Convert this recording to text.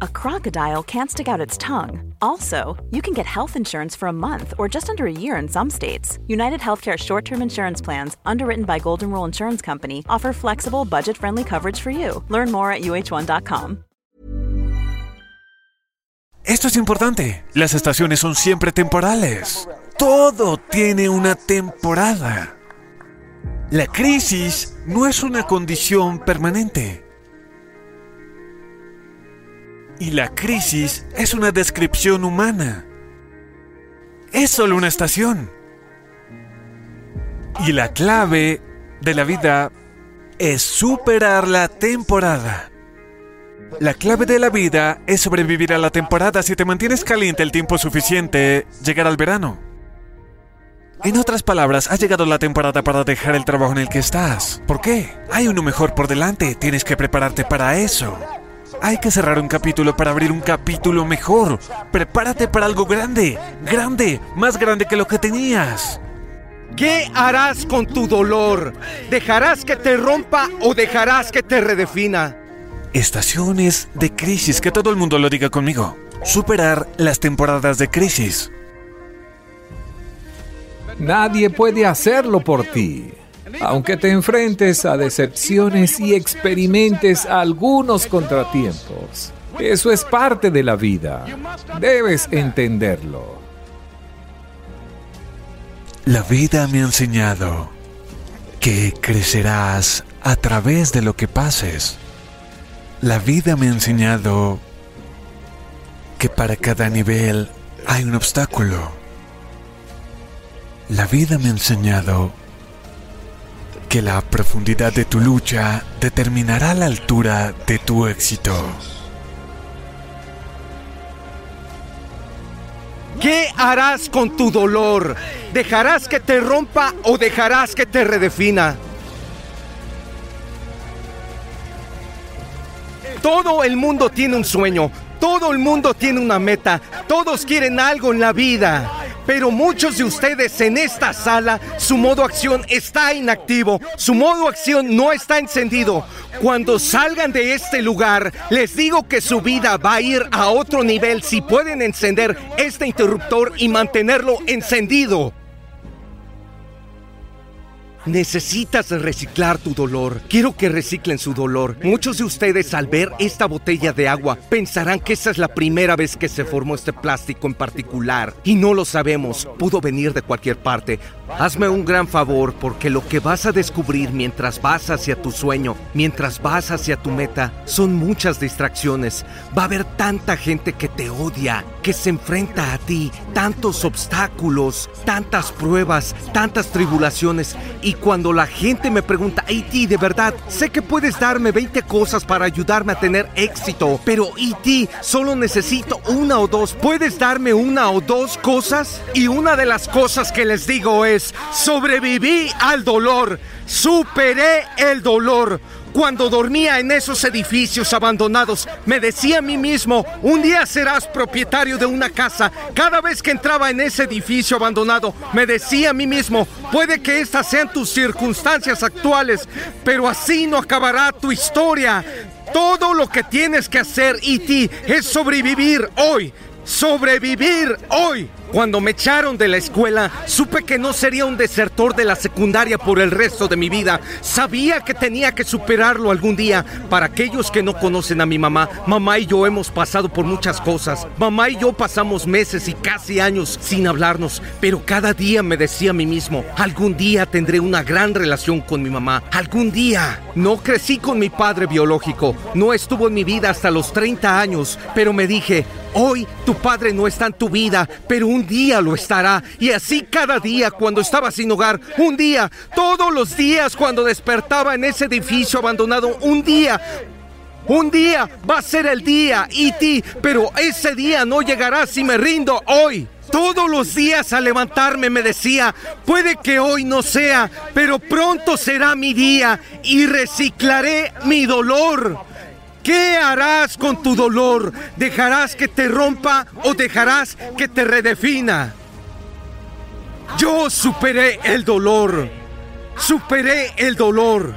a crocodile can't stick out its tongue. Also, you can get health insurance for a month or just under a year in some states. United Healthcare short term insurance plans, underwritten by Golden Rule Insurance Company, offer flexible, budget friendly coverage for you. Learn more at uh1.com. Esto es importante. Las estaciones son siempre temporales. Todo tiene una temporada. La crisis no es una condición permanente. Y la crisis es una descripción humana. Es solo una estación. Y la clave de la vida es superar la temporada. La clave de la vida es sobrevivir a la temporada si te mantienes caliente el tiempo suficiente, llegar al verano. En otras palabras, ha llegado la temporada para dejar el trabajo en el que estás. ¿Por qué? Hay uno mejor por delante, tienes que prepararte para eso. Hay que cerrar un capítulo para abrir un capítulo mejor. Prepárate para algo grande, grande, más grande que lo que tenías. ¿Qué harás con tu dolor? ¿Dejarás que te rompa o dejarás que te redefina? Estaciones de crisis, que todo el mundo lo diga conmigo. Superar las temporadas de crisis. Nadie puede hacerlo por ti. Aunque te enfrentes a decepciones y experimentes algunos contratiempos, eso es parte de la vida. Debes entenderlo. La vida me ha enseñado que crecerás a través de lo que pases. La vida me ha enseñado que para cada nivel hay un obstáculo. La vida me ha enseñado que la profundidad de tu lucha determinará la altura de tu éxito. ¿Qué harás con tu dolor? ¿Dejarás que te rompa o dejarás que te redefina? Todo el mundo tiene un sueño, todo el mundo tiene una meta, todos quieren algo en la vida. Pero muchos de ustedes en esta sala, su modo acción está inactivo, su modo acción no está encendido. Cuando salgan de este lugar, les digo que su vida va a ir a otro nivel si pueden encender este interruptor y mantenerlo encendido. Necesitas reciclar tu dolor. Quiero que reciclen su dolor. Muchos de ustedes al ver esta botella de agua pensarán que esa es la primera vez que se formó este plástico en particular. Y no lo sabemos. Pudo venir de cualquier parte. Hazme un gran favor porque lo que vas a descubrir mientras vas hacia tu sueño, mientras vas hacia tu meta, son muchas distracciones. Va a haber tanta gente que te odia, que se enfrenta a ti, tantos obstáculos, tantas pruebas, tantas tribulaciones. Y cuando la gente me pregunta, E.T., de verdad, sé que puedes darme 20 cosas para ayudarme a tener éxito, pero E.T., solo necesito una o dos. ¿Puedes darme una o dos cosas? Y una de las cosas que les digo es, sobreviví al dolor, superé el dolor. Cuando dormía en esos edificios abandonados, me decía a mí mismo, un día serás propietario de una casa. Cada vez que entraba en ese edificio abandonado, me decía a mí mismo, puede que estas sean tus circunstancias actuales, pero así no acabará tu historia. Todo lo que tienes que hacer, E.T., es sobrevivir hoy. Sobrevivir hoy. Cuando me echaron de la escuela, supe que no sería un desertor de la secundaria por el resto de mi vida. Sabía que tenía que superarlo algún día. Para aquellos que no conocen a mi mamá, mamá y yo hemos pasado por muchas cosas. Mamá y yo pasamos meses y casi años sin hablarnos, pero cada día me decía a mí mismo, algún día tendré una gran relación con mi mamá. Algún día. No crecí con mi padre biológico, no estuvo en mi vida hasta los 30 años, pero me dije, hoy tu padre no está en tu vida, pero un día lo estará. Y así cada día cuando estaba sin hogar, un día, todos los días cuando despertaba en ese edificio abandonado, un día. Un día va a ser el día, E.T., pero ese día no llegará si me rindo hoy. Todos los días al levantarme me decía, puede que hoy no sea, pero pronto será mi día y reciclaré mi dolor. ¿Qué harás con tu dolor? ¿Dejarás que te rompa o dejarás que te redefina? Yo superé el dolor. Superé el dolor.